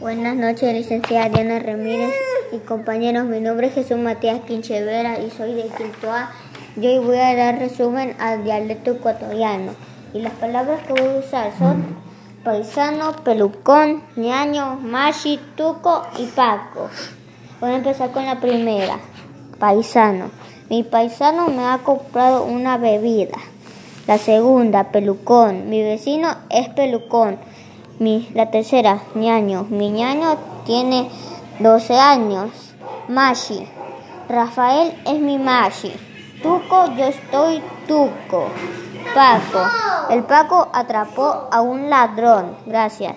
Buenas noches, licenciada Diana Ramírez y compañeros. Mi nombre es Jesús Matías Quinchevera y soy de Quintoa. Yo hoy voy a dar resumen al dialecto ecuatoriano. Y las palabras que voy a usar son paisano, pelucón, ñaño, machi, tuco y paco. Voy a empezar con la primera. Paisano. Mi paisano me ha comprado una bebida. La segunda, pelucón. Mi vecino es pelucón. Mi, la tercera, ñaño. Mi ñaño tiene 12 años. Mashi. Rafael es mi Mashi. Tuco, yo estoy Tuco. Paco. El Paco atrapó a un ladrón. Gracias.